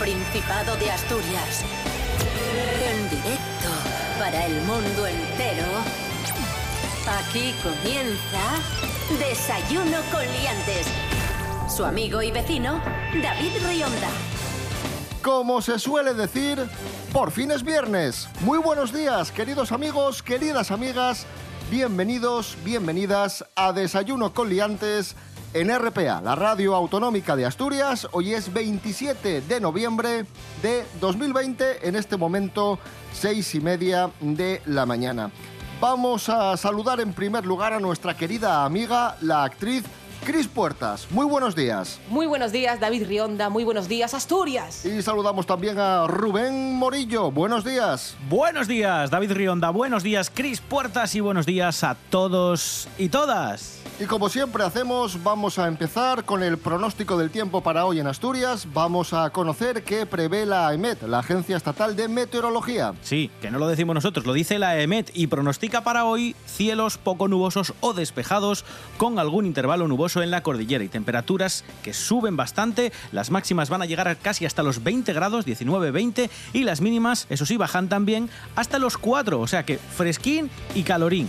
Principado de Asturias. En directo para el mundo entero. Aquí comienza Desayuno con Liantes. Su amigo y vecino, David Rionda. Como se suele decir, por fin es viernes. Muy buenos días, queridos amigos, queridas amigas. Bienvenidos, bienvenidas a Desayuno con Liantes en RPA, la radio autonómica de Asturias. Hoy es 27 de noviembre de 2020, en este momento seis y media de la mañana. Vamos a saludar en primer lugar a nuestra querida amiga, la actriz Cris Puertas. Muy buenos días. Muy buenos días, David Rionda. Muy buenos días, Asturias. Y saludamos también a Rubén Morillo. Buenos días. Buenos días, David Rionda. Buenos días, Cris Puertas. Y buenos días a todos y todas. Y como siempre hacemos, vamos a empezar con el pronóstico del tiempo para hoy en Asturias. Vamos a conocer qué prevé la EMET, la Agencia Estatal de Meteorología. Sí, que no lo decimos nosotros, lo dice la EMET y pronostica para hoy cielos poco nubosos o despejados con algún intervalo nuboso en la cordillera y temperaturas que suben bastante. Las máximas van a llegar casi hasta los 20 grados, 19-20 y las mínimas, eso sí, bajan también hasta los 4, o sea que fresquín y calorín.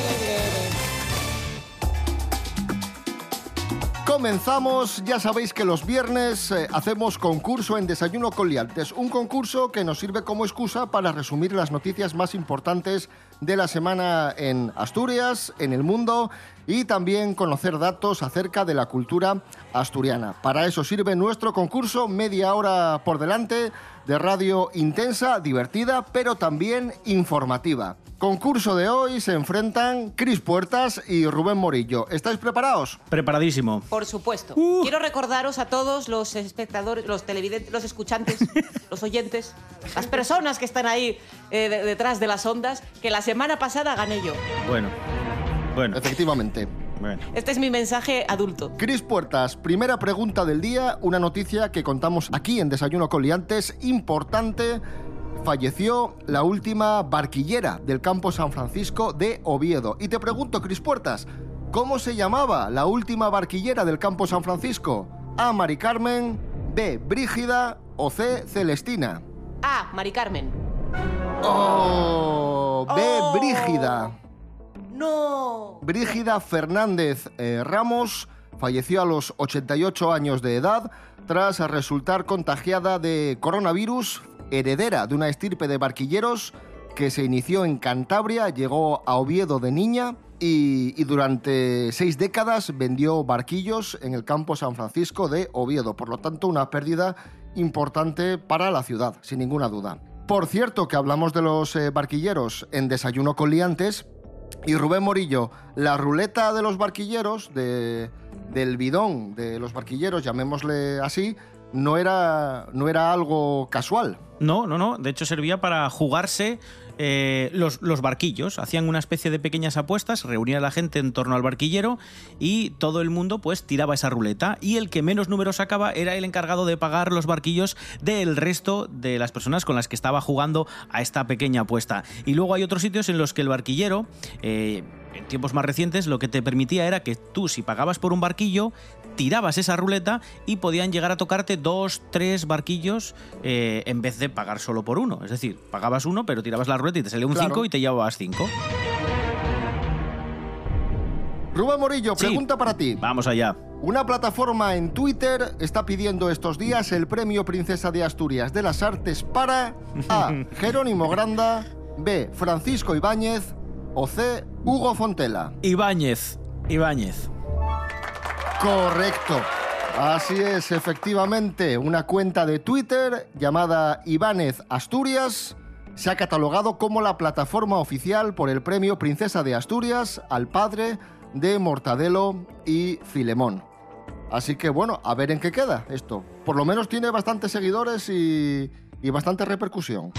Comenzamos, ya sabéis que los viernes eh, hacemos concurso en Desayuno con Liantes, un concurso que nos sirve como excusa para resumir las noticias más importantes de la semana en Asturias, en el mundo y también conocer datos acerca de la cultura asturiana. Para eso sirve nuestro concurso, media hora por delante, de radio intensa, divertida, pero también informativa. Concurso de hoy se enfrentan Cris Puertas y Rubén Morillo. ¿Estáis preparados? Preparadísimo. Por supuesto. Uh. Quiero recordaros a todos los espectadores, los televidentes, los escuchantes, los oyentes, las personas que están ahí eh, de- detrás de las ondas, que la semana pasada gané yo. Bueno, bueno, Efectivamente. bueno. Este es mi mensaje adulto. Cris Puertas, primera pregunta del día, una noticia que contamos aquí en Desayuno con Liantes, importante. Falleció la última barquillera del campo San Francisco de Oviedo. Y te pregunto, Cris Puertas, ¿cómo se llamaba la última barquillera del campo San Francisco? A. Mari Carmen, B. Brígida o C. Celestina. Ah, Mari Carmen. Oh, B. Oh. Brígida. No. Brígida Fernández eh, Ramos falleció a los 88 años de edad tras resultar contagiada de coronavirus, heredera de una estirpe de barquilleros que se inició en Cantabria, llegó a Oviedo de niña y, durante seis décadas vendió barquillos en el campo San Francisco de Oviedo. Por lo tanto, una pérdida importante para la ciudad, sin ninguna duda. Por cierto, que hablamos de los eh, barquilleros en Desayuno con Liantes, y Rubén Morillo, la ruleta de los barquilleros, de- del bidón de los barquilleros, llamémosle así, no era, no era algo casual. No, no, no. De hecho, servía para jugarse eh, los, los barquillos. Hacían una especie de pequeñas apuestas, reunían a la gente en torno al barquillero y todo el mundo pues tiraba esa ruleta. Y el que menos números sacaba era el encargado de pagar los barquillos del resto de las personas con las que estaba jugando a esta pequeña apuesta. Y luego hay otros sitios en los que el barquillero, eh, en tiempos más recientes, lo que te permitía era que tú, si pagabas por un barquillo, tirabas esa ruleta y podían llegar a tocarte dos, tres barquillos eh, en vez de pagar solo por uno. Es decir, pagabas uno, pero tirabas la ruleta y te salía un Claro. 5 y te llevabas 5. Rubén Morillo, Sí. pregunta para ti. Vamos allá. Una plataforma en Twitter está pidiendo estos días el premio Princesa de Asturias de las Artes para A. Jerónimo Granda, B. Francisco Ibáñez o C. Hugo Fontela. Ibáñez. Ibáñez. Correcto. Así es, efectivamente, una cuenta de Twitter llamada Ibánez Asturias se ha catalogado como la plataforma oficial por el premio Princesa de Asturias al padre de Mortadelo y Filemón. Así que bueno, a ver en qué queda esto. Por lo menos tiene bastantes seguidores y, y bastante repercusión.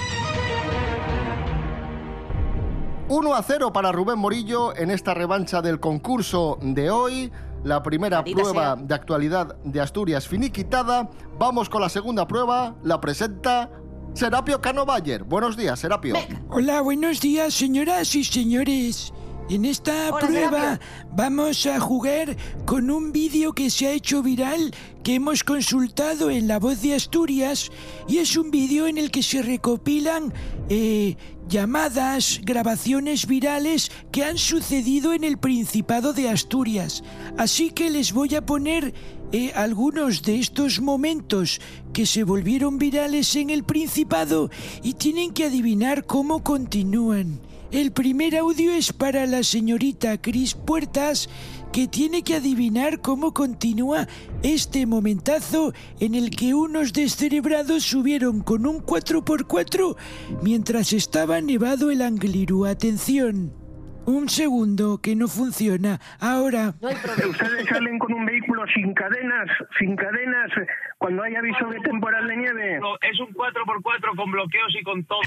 1 a 0 para Rubén Morillo en esta revancha del concurso de hoy. La primera prueba sea. de actualidad de Asturias finiquitada. Vamos con la segunda prueba. La presenta Serapio Cano Bayer. Buenos días, Serapio. Hola, buenos días, señoras y señores. En esta Hola, prueba vamos a jugar con un vídeo que se ha hecho viral que hemos consultado en La Voz de Asturias y es un vídeo en el que se recopilan eh, llamadas, grabaciones virales que han sucedido en el Principado de Asturias. Así que les voy a poner eh, algunos de estos momentos que se volvieron virales en el Principado y tienen que adivinar cómo continúan. El primer audio es para la señorita Cris Puertas, que tiene que adivinar cómo continúa este momentazo en el que unos descerebrados subieron con un 4x4 mientras estaba nevado el Angliru. Atención. Un segundo, que no funciona. Ahora. No hay problema. Ustedes salen con un vehículo sin cadenas, sin cadenas, cuando hay aviso de temporal de nieve. No, es un 4x4 con bloqueos y con todo.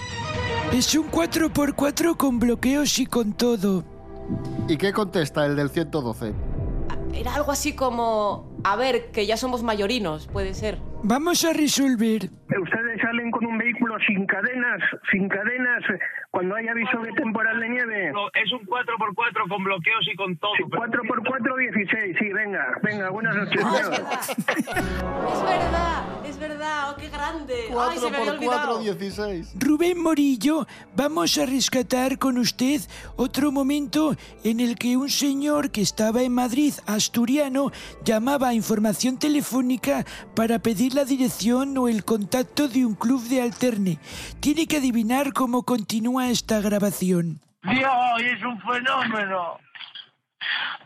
Es un 4x4 con bloqueos y con todo. ¿Y qué contesta el del 112? Era algo así como, a ver, que ya somos mayorinos, puede ser. Vamos a resolver. Ustedes salen con un vehículo sin cadenas, sin cadenas, cuando hay aviso de temporal de nieve. No, es un 4x4 con bloqueos y con todo. Sí, 4x4, 16, sí, venga, venga, buenas noches. Ah, es verdad. es verdad, es verdad. Oh, qué grande. Ay, se me había 4 por olvidado. 4, 16. Rubén Morillo, vamos a rescatar con usted otro momento en el que un señor que estaba en Madrid, asturiano, llamaba a información telefónica para pedir la dirección o el contacto de un club de alterne. Tiene que adivinar cómo continúa esta grabación. Diego, y es un fenómeno.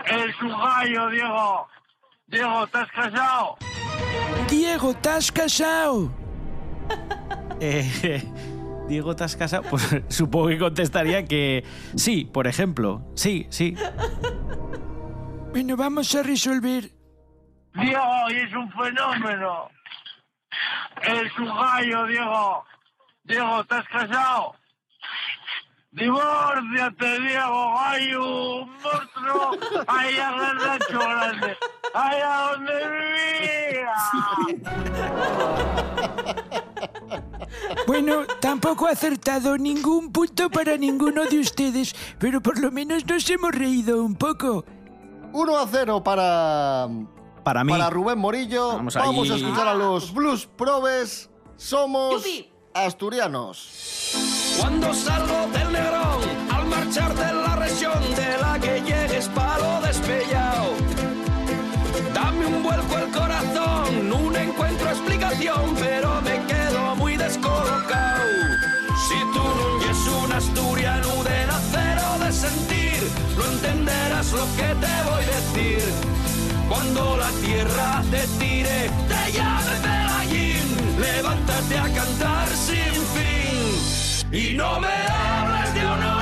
Es un gallo, Diego. Diego, ¿estás casado? Diego, ¿estás casado? Eh, Diego Tascasa, pues supongo que contestaría que sí, por ejemplo. Sí, sí. Bueno, vamos a resolver. Diego, y es un fenómeno. Es un gallo, Diego. Diego, ¿estás casado? Divórciate, Diego, hay un monstruo ahí a Rancho Grande, ahí a donde vivía. Bueno, tampoco ha acertado ningún punto para ninguno de ustedes, pero por lo menos nos hemos reído un poco. 1 a 0 para, Para mí. para Rubén Morillo. Vamos a escuchar a los Blues Probes. Somos Yupi. asturianos. Cuando salgo del Negrón, al marchar de la región de la que llegues palo despellado. Dame un vuelco el corazón, no encuentro explicación, pero me quedo muy descolocado. Si tú no eres un asturiano de nacer o de sentir, no entenderás lo que te voy a decir. Cuando la tierra te tire, te llame Pelagín, levántate a cantar sin fin. Y no me hables de honor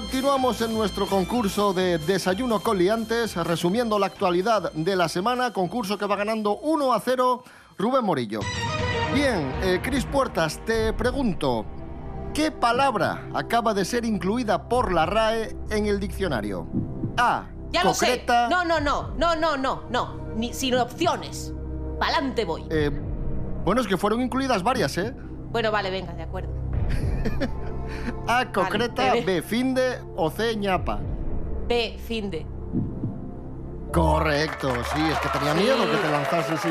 Continuamos en nuestro concurso de Desayuno con Liantes, resumiendo la actualidad de la semana, concurso que va ganando 1 a 0 Rubén Morillo. Bien, eh, Cris Puertas, te pregunto, ¿qué palabra acaba de ser incluida por la RAE en el diccionario? A. Ya lo sé. No, no, no, no, no, no, no. Ni, sin opciones. Pa'lante voy. eh, bueno, es que fueron incluidas varias, ¿eh? Bueno, vale, venga, de acuerdo. A. Concreta, Vale, B. Finde o C. ñapa. B, fin de. Correcto, sí, es que tenía miedo que te lanzases, sí.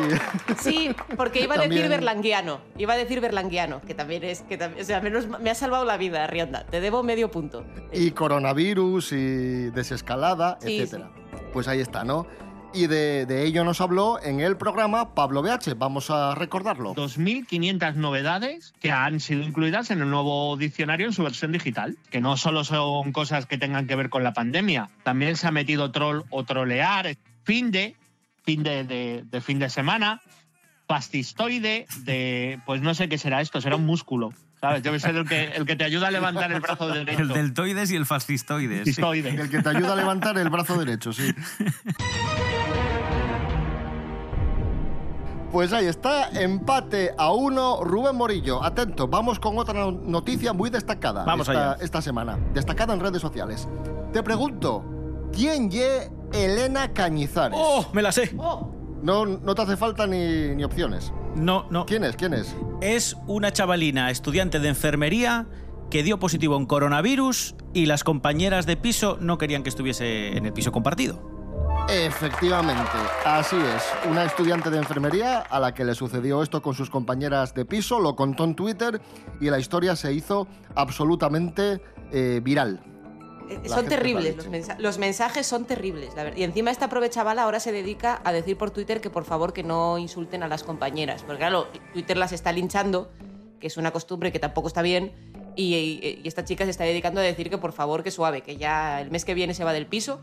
Sí, porque iba a decir berlanguiano. Iba a decir berlanguiano, que también es. Que también, o sea, menos me ha salvado la vida, Rionda. Te debo medio punto. y coronavirus y desescalada, Sí, etcétera. Pues ahí está, ¿no? Y de, ello nos habló en el programa Pablo BH. Vamos a recordarlo. 2.500 novedades que han sido incluidas en el nuevo diccionario en su versión digital, que no solo son cosas que tengan que ver con la pandemia, también se ha metido troll o trolear, fin de, fin de fin de semana, pastistoide, de, pues no sé qué será esto, será un músculo, ¿sabes? Debe ser el que, el que te ayuda a levantar el brazo derecho. El deltoides y el fascistoides. sí. El que te ayuda a levantar el brazo derecho, sí. Pues ahí está, empate a uno, Rubén Morillo. Atento, vamos con otra no- noticia muy destacada Vamos esta, allá. esta semana, destacada en redes sociales. Te pregunto, ¿quién ye Elena Cañizares? ¡Oh! Me la sé. No, no te hace falta ni, ni opciones. No, no. ¿Quién es? ¿Quién es? Es una chavalina estudiante de enfermería que dio positivo en coronavirus y las compañeras de piso no querían que estuviese en el piso compartido. Efectivamente, así es. Una estudiante de enfermería a la que le sucedió esto con sus compañeras de piso, lo contó en Twitter y la historia se hizo absolutamente eh, viral. Eh, Son terribles, los, mensa- los mensajes son terribles, la verdad. Y encima esta pobre chavala ahora se dedica a decir por Twitter que por favor que no insulten a las compañeras. Porque claro, Twitter las está linchando, que es una costumbre que tampoco está bien. Y, y- y esta chica se está dedicando a decir que por favor que suave, que ya el mes que viene se va del piso.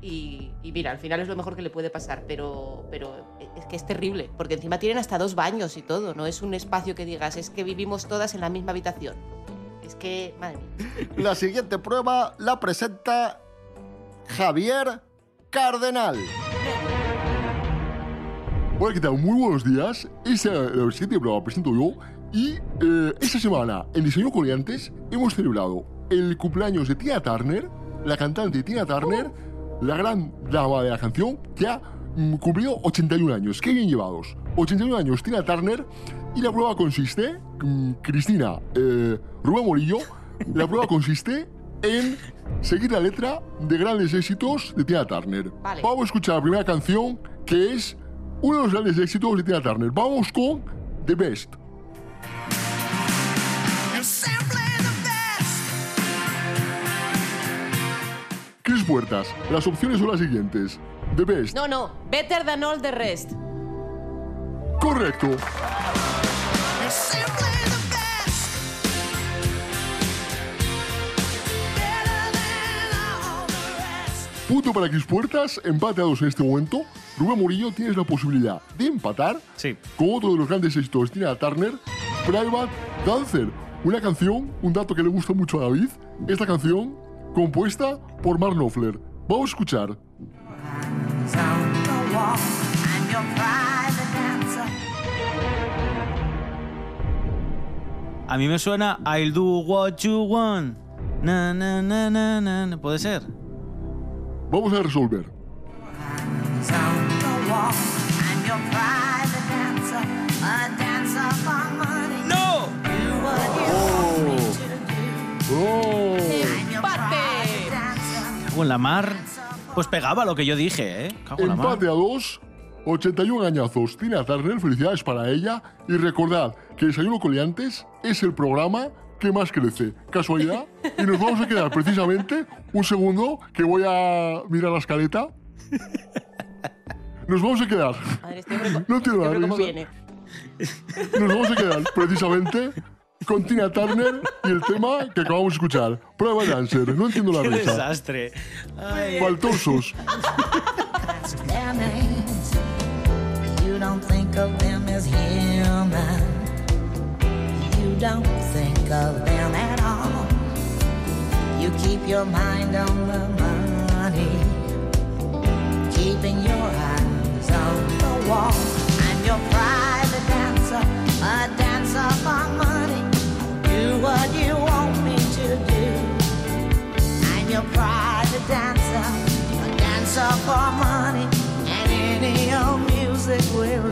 Y, y mira, al final es lo mejor que le puede pasar, pero, pero es que es terrible, porque encima tienen hasta dos baños y todo, no es un espacio que digas, es que vivimos todas en la misma habitación. Es que, madre mía. La siguiente prueba la presenta Javier Cardenal. Hola, ¿qué tal? Muy buenos días. Esta la siguiente prueba presento yo. Y eh, esta semana en Diseño Coleantes hemos celebrado el cumpleaños de Tina Turner, la cantante Tina Turner, la gran dama de la canción, que ha mm, cumplido 81 años. ¡Qué bien llevados! 81 años Tina Turner. Y la prueba consiste, mm, Cristina, eh, Rubén Morillo, la prueba consiste en seguir la letra de grandes éxitos de Tina Turner. Vale. Vamos a escuchar la primera canción, que es uno de los grandes éxitos de Tina Turner. Vamos con The Best. Cris Puertas, las opciones son las siguientes. The Best, No, no, better than all the rest. correcto. Punto para Cris Puertas, empate a dos en este momento. Rubén Murillo, tienes la posibilidad de empatar Sí. con otro de los grandes éxitos de Tina Turner, Private Dancer. Una canción, un dato que le gusta mucho a David. Esta canción, compuesta por Mark Knopfler. Vamos a escuchar. A mí me suena I'll do what you want. Na, na, na, na, na. ¿Puede ser? Vamos a resolver. ¡No! ¡Oh! ¡Empate! Cago en la mar. Pues pegaba lo que yo dije, ¿eh? Cago en la mar. Empate a dos. 81 añazos. Tina Turner, felicidades para ella. Y recordad que Desayuno Coliantes es el programa que más crece. Casualidad. Y nos vamos a quedar precisamente un segundo que voy a mirar la escaleta. Nos vamos a quedar. Madre, este No este entiendo cómo risa. viene. Nos vamos a quedar precisamente con Tina Turner y el tema que acabamos de escuchar. Prueba de dancer. No entiendo la ¡Qué risa. desastre! Ay. Faltosos. their names. You don't think of them as human. Don't think of them at all. You keep your mind on the money, keeping your eyes on the wall. I'm your private dancer, a dancer for money. Do what you want me to do. I'm your private dancer, a dancer for money, and any old music will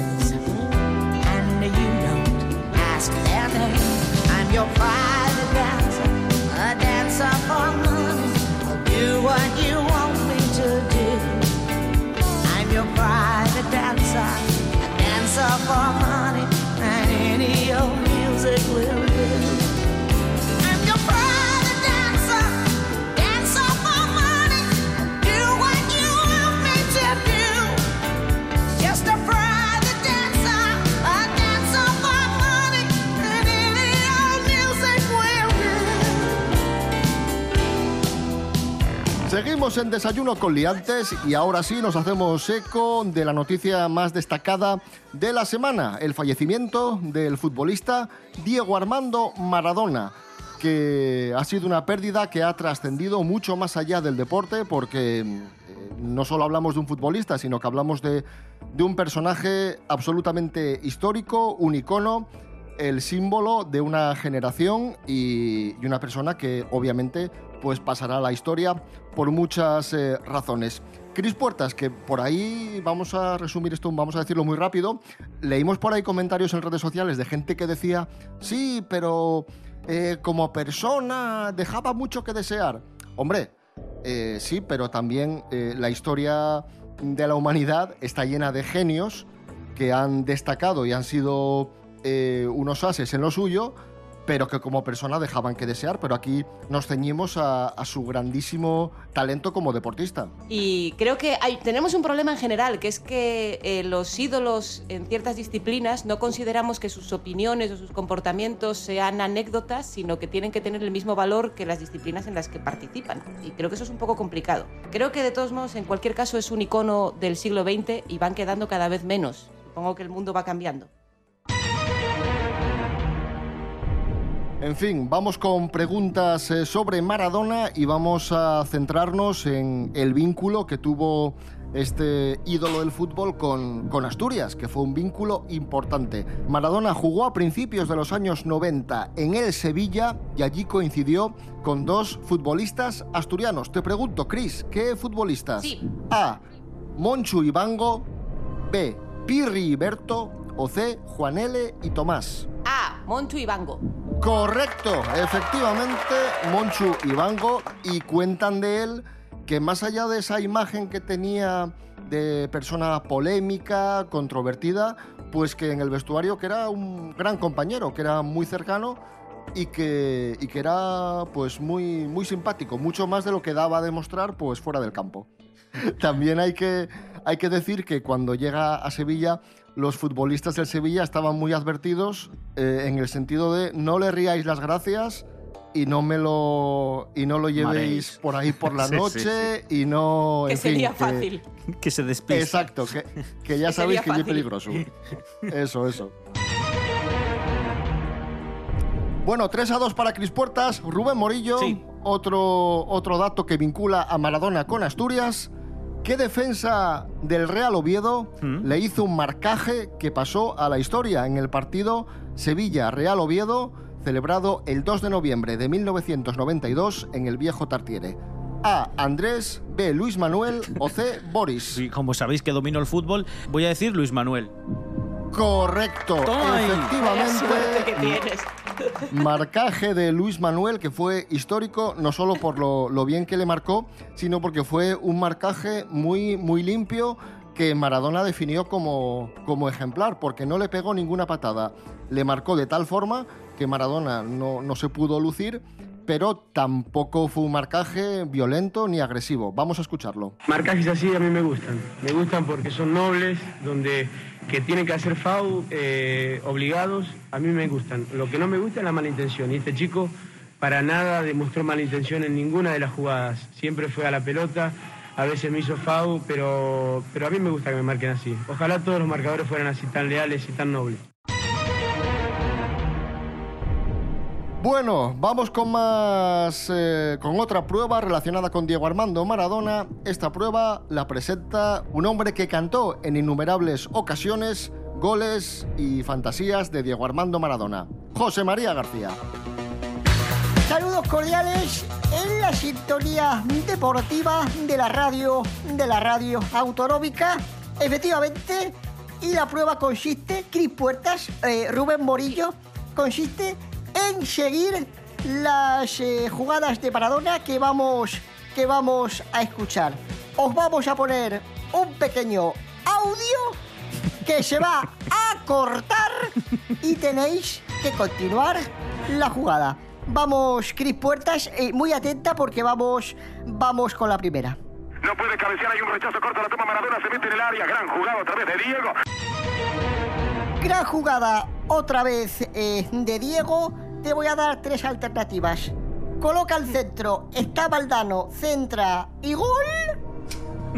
I'm your private Seguimos en Desayuno con Liantes y ahora sí nos hacemos eco de la noticia más destacada de la semana, el fallecimiento del futbolista Diego Armando Maradona, que ha sido una pérdida que ha trascendido mucho más allá del deporte porque eh, no solo hablamos de un futbolista, sino que hablamos de, un personaje absolutamente histórico, un icono, el símbolo de una generación y una persona que obviamente pues pasará a la historia por muchas eh, razones. Cris Puertas, que por ahí vamos a resumir esto, vamos a decirlo muy rápido. Leímos por ahí comentarios en redes sociales de gente que decía, sí, pero eh, como persona dejaba mucho que desear. Hombre, eh, sí, pero también la historia de la humanidad está llena de genios que han destacado y han sido unos ases en lo suyo, pero que como persona dejaban que desear. Pero aquí nos ceñimos a, su grandísimo talento como deportista. Y creo que hay- tenemos un problema en general, que es que eh, los ídolos en ciertas disciplinas no consideramos que sus opiniones o sus comportamientos sean anécdotas, sino que tienen que tener el mismo valor que las disciplinas en las que participan. Y creo que eso es un poco complicado. Creo que de todos modos, en cualquier caso, es un icono del siglo XX y van quedando cada vez menos. Supongo que el mundo va cambiando. En fin, vamos con preguntas eh, sobre Maradona y vamos a centrarnos en el vínculo que tuvo este ídolo del fútbol con, con Asturias, que fue un vínculo importante. Maradona jugó a principios de los años 90 en el Sevilla y allí coincidió con dos futbolistas asturianos. Te pregunto, Cris, ¿qué futbolistas? Sí. A. Monchu Ibango, B. Pirri y Berto o C. Juan L. y Tomás. A. Monchu Ibango. Correcto, efectivamente, Monchu Ibango, y cuentan de él que más allá de esa imagen que tenía de persona polémica, controvertida, pues que en el vestuario que era un gran compañero, que era muy cercano y que, y que era pues muy, muy simpático, mucho más de lo que daba a demostrar pues fuera del campo. También hay que, hay que decir que cuando llega a Sevilla, los futbolistas del Sevilla estaban muy advertidos eh, en el sentido de no le ríais las gracias y no me lo y no lo llevéis por ahí por la Sí, sí, noche y no Que en fin, sería que- fácil. Que se despiste. exacto que, que ya Que sabéis que es peligroso eso eso bueno 3 a 2 para Cris Puertas Rubén Morillo Sí. otro otro dato que vincula a Maradona con Asturias ¿Qué defensa del Real Oviedo ¿Mm? le hizo un marcaje que pasó a la historia en el partido Sevilla-Real Oviedo, celebrado el 2 de noviembre de 1992 en el viejo Tartiere? A. Andrés, B. Luis Manuel o C. Boris. Sí, como sabéis que domino el fútbol, voy a decir Luis Manuel. Correcto, Toma ahí. Vaya suerte que efectivamente. tienes. Marcaje de Luis Manuel que fue histórico no solo por lo, lo bien que le marcó, sino porque fue un marcaje muy, muy limpio que Maradona definió como, como ejemplar, porque no le pegó ninguna patada. Le marcó de tal forma que Maradona no, no se pudo lucir, pero tampoco fue un marcaje violento ni agresivo. Vamos a escucharlo. Marcajes así a mí me gustan. Me gustan porque son nobles, donde que tienen que hacer FAU eh, obligados, a mí me gustan. Lo que no me gusta es la mala intención. Y este chico para nada demostró mala intención en ninguna de las jugadas. Siempre fue a la pelota, a veces me hizo FAU, pero, pero a mí me gusta que me marquen así. Ojalá todos los marcadores fueran así tan leales y tan nobles. Bueno, vamos con más, eh, con otra prueba relacionada con Diego Armando Maradona. Esta prueba la presenta un hombre que cantó en innumerables ocasiones goles y fantasías de Diego Armando Maradona, José María García. Saludos cordiales en la sintonía deportiva de la radio, de la radio autonómica. Efectivamente, y la prueba consiste, Cris Puertas, eh, Rubén Morillo, consiste seguir las eh, jugadas de Maradona que vamos, que vamos a escuchar. Os vamos a poner un pequeño audio que se va a cortar y tenéis que continuar la jugada. Vamos, Cris Puertas, eh, muy atenta porque vamos, vamos con la primera. No puede cabecear, hay un rechazo corto, la toma Maradona, se mete en el área, gran jugada otra vez de Diego. Gran jugada otra vez eh, de Diego. Te voy a dar tres alternativas. Coloca al centro, está Valdano, centra y gol.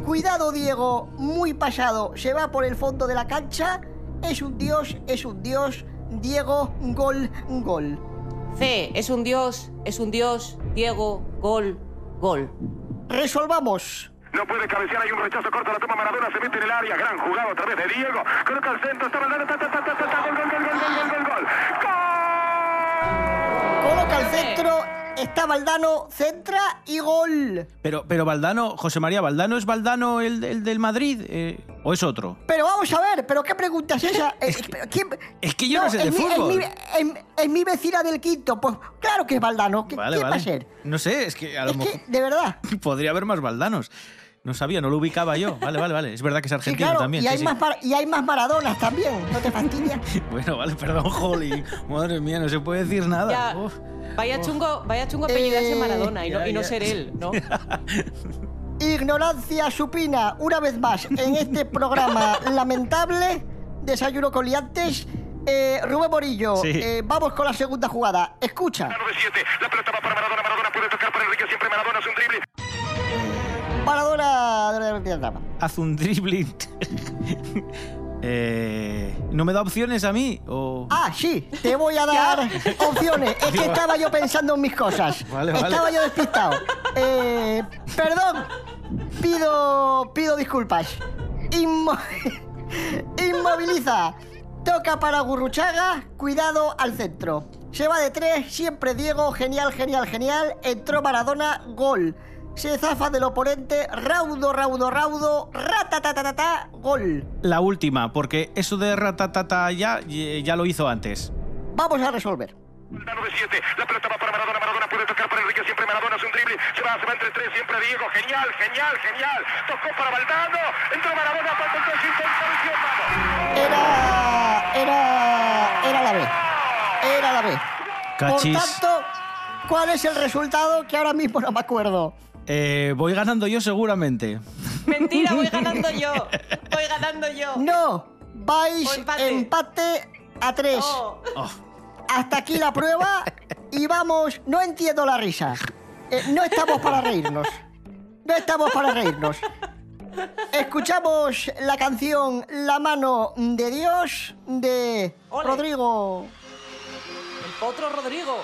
Cuidado Diego, muy pasado, se va por el fondo de la cancha. Es un dios, es un dios. Diego, gol, gol. C, es un dios, es un dios. Diego, gol, gol. Resolvamos. No puede cabecear, hay un rechazo corto, la toma Maradona, se mete en el área, gran jugada otra vez de Diego. Coloca al centro, está Valdano, ta, ta, ta, ta, ta, ta, gol, gol, gol, gol, gol, gol, gol, gol. Coloca al centro, está Valdano, centra y gol. Pero, pero Valdano, José María, ¿Valdano es Valdano el, el del Madrid eh, o es otro? Pero vamos a ver, ¿pero qué pregunta es esa? Eh, pero ¿quién- Es que yo no, sé de es mi- es fútbol. mi- Es, es mi vecina del quinto. Pues claro que es Valdano. ¿Qué, Vale, ¿quién va vale. a ser? No sé, es que a lo Es mejor que, de verdad. podría haber más Valdanos. No sabía, no lo ubicaba yo. Vale, vale, vale. Es verdad que es Sí, argentino claro, también. y, sí, hay sí. Más Mar- y hay más Maradonas también, no te fastidia. Bueno, vale, perdón, Holly. Madre mía, no se puede decir nada. Ya, Uf. vaya chungo, vaya chungo apellidarse Eh, Maradona y no, y no ser él, ¿no? Ignorancia supina, una vez más, en este programa lamentable, Desayuno con liantes. Eh, Rubén Morillo, Sí. eh, vamos con la segunda jugada. Escucha. 9-7, la pelota va para Maradona, Maradona puede tocar para Enrique, siempre Maradona es un drible. Haz un dribbling. Eh, ¿No me da opciones a mí? O... Ah, sí, te voy a dar opciones. Es que estaba yo pensando en mis cosas. Vale, vale. Estaba yo despistado. Eh, perdón, pido, pido disculpas. Inmo- Inmoviliza. Toca para Gurruchaga, cuidado al centro. Se va de tres, siempre Diego, genial, genial, genial. Entró Maradona, gol. Se zafa del oponente, raudo, raudo, raudo, ratatatata, gol. La última, porque eso de ratatata ya, ya lo hizo antes. Vamos a resolver. 9-7, la pelota va para Maradona, Maradona puede tocar para Enrique, siempre Maradona es un drible. Se va, se va entre tres, siempre Diego, genial, genial, genial. Tocó para Valdano, entró Maradona, para el vamos. Era. Era. Era la B. Era la B. Cachis. Por tanto, ¿cuál es el resultado? Que ahora mismo no me acuerdo. Eh, voy ganando yo seguramente. Mentira, voy ganando yo. Voy ganando yo. No, vais empate. empate. a tres. Oh. Hasta aquí la prueba y vamos. No entiendo la risa. Eh, no estamos para reírnos. No estamos para reírnos. Escuchamos la canción La mano de Dios de Ole. Rodrigo. El potro Rodrigo.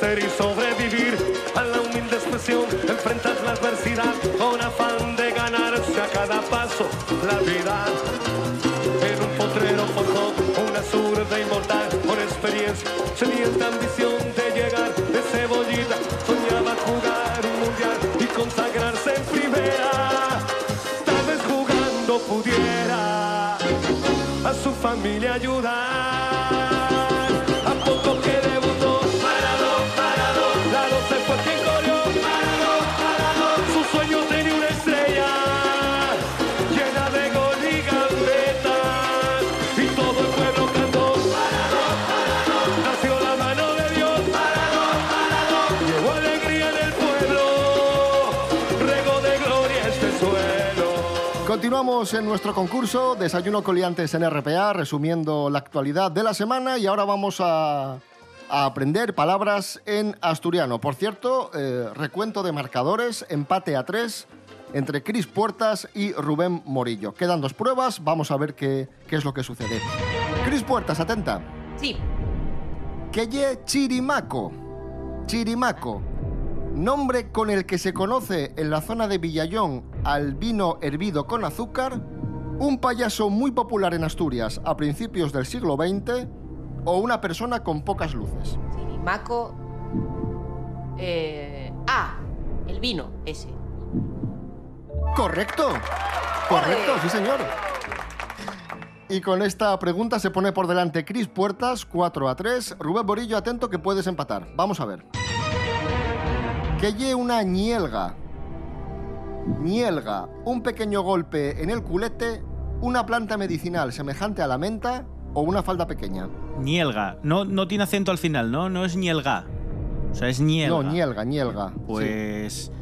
Y sobrevivir a la humilde expresión, enfrentar la adversidad con afán de ganarse a cada paso la vida. En un potrero forjó una zurda inmortal con experiencia, sedienta ambición de llegar de cebollita, soñaba jugar un mundial y consagrarse en primera. pudiera a su familia ayudar. Continuamos en nuestro concurso Desayuno Coliantes en RPA, resumiendo la actualidad de la semana y ahora vamos a, a aprender palabras en asturiano. Por cierto, eh, recuento de marcadores, empate a tres entre Cris Puertas y Rubén Morillo. Quedan dos pruebas, vamos a ver qué, qué es lo que sucede. Cris Puertas, atenta. Sí. Queye Chirimaco. Chirimaco. Nombre con el que se conoce en la zona de Villayón al vino hervido con azúcar, un payaso muy popular en Asturias a principios del siglo XX o una persona con pocas luces. Maco. Eh, ah, el vino, ese. Correcto. Correcto, sí señor. Y con esta pregunta se pone por delante Cris Puertas, 4 a 3. Rubén Borillo, atento que puedes empatar. Vamos a ver. Que lle una ñielga. Ñielga, un pequeño golpe en el culete, una planta medicinal semejante a la menta o una falda pequeña. Nielga. No, no tiene acento al final, ¿no? No es nielga. O sea, es nielga. No, ñielga, ñielga. Pues.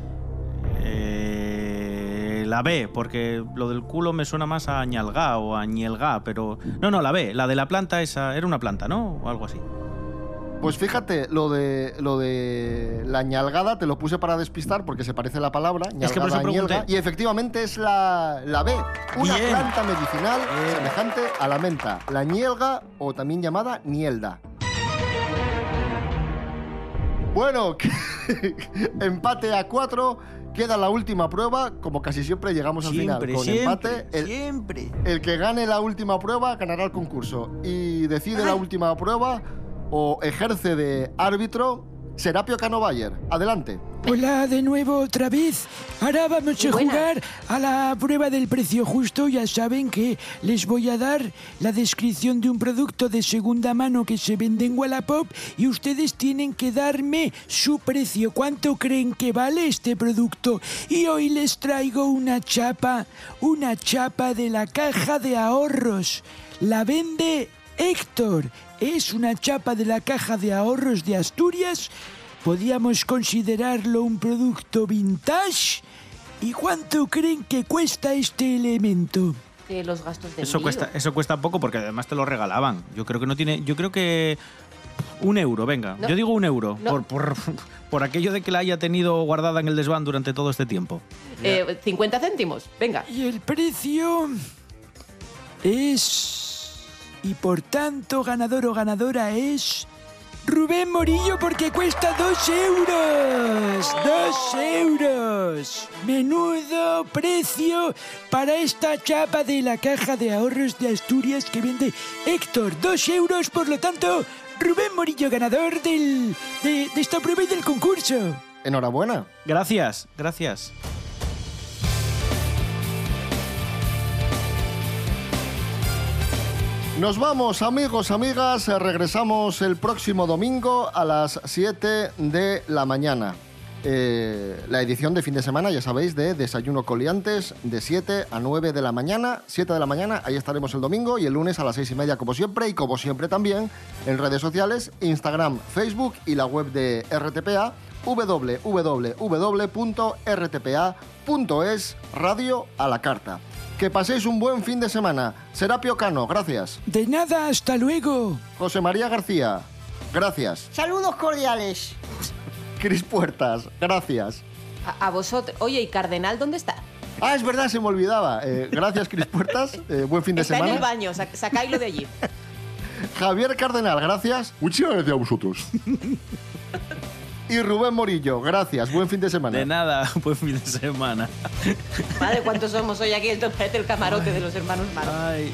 eh, la B, porque lo del culo me suena más a ñalga o a ñelga, pero. No, no, la B, la de la planta esa. Era una planta, ¿no? O algo así. Pues fíjate, lo de, lo de la ñalgada te lo puse para despistar porque se parece la palabra, ñalgada, Es que por eso pregunté. ñelga, y efectivamente es la, la B, una Bien. planta medicinal semejante a la menta, la ñelga o también llamada nielda. Bueno, empate a cuatro, queda la última prueba, como casi siempre llegamos al Siempre, final con siempre, empate. El, siempre. el que gane la última prueba ganará el concurso y decide la última prueba o ejerce de árbitro Serapio Cano Bayer. Adelante. Hola de nuevo otra vez. Ahora vamos a jugar a la prueba del precio justo. Ya saben que les voy a dar la descripción de un producto de segunda mano que se vende en Wallapop y ustedes tienen que darme su precio. ¿Cuánto creen que vale este producto? Y hoy les traigo una chapa, una chapa de la caja de ahorros. La vende Héctor. Es una chapa de la caja de ahorros de Asturias podíamos considerarlo un producto vintage. ¿Y cuánto creen que cuesta este elemento? De los gastos de Eso envío. cuesta, eso cuesta poco porque además te lo regalaban. Yo creo que no tiene. Yo creo que. Un euro, venga. No. Yo digo un euro. No. Por, por, por aquello de que la haya tenido guardada en el desván durante todo este tiempo. Eh, 50 céntimos, venga. Y el precio es... Y por tanto, ganador o ganadora es... Rubén Morillo porque cuesta dos euros. Dos euros. Menudo precio para esta chapa de la caja de ahorros de Asturias que vende Héctor. Dos euros, por lo tanto, Rubén Morillo ganador del, de, de esta prueba y del concurso. Enhorabuena. Gracias, gracias. Nos vamos, amigos, amigas. Regresamos el próximo domingo a las 7 de la mañana. Eh, la edición de fin de semana, ya sabéis, de Desayuno Coliantes, de 7 a 9 de la mañana. 7 de la mañana, ahí estaremos el domingo y el lunes a las 6 y media, como siempre, y como siempre también en redes sociales, Instagram, Facebook y la web de RTPA, www.rtpa.es, radio a la carta. Que paséis un buen fin de semana. Serapio Cano, gracias. De nada, hasta luego. José María García, gracias. Saludos cordiales. Cris Puertas, gracias. A, a vosotros. Oye, ¿y Cardenal dónde está? Ah, es verdad, se me olvidaba. Eh, gracias, Cris Puertas. Eh, buen fin de Está en el semana. baño, sac- sacáislo de allí. Javier Cardenal, gracias. Muchísimas gracias a vosotros. Y Rubén Morillo, gracias. Buen fin de semana. De nada, buen fin de semana. Madre, ¿cuántos somos hoy aquí? Esto parece el camarote de los hermanos. Ay.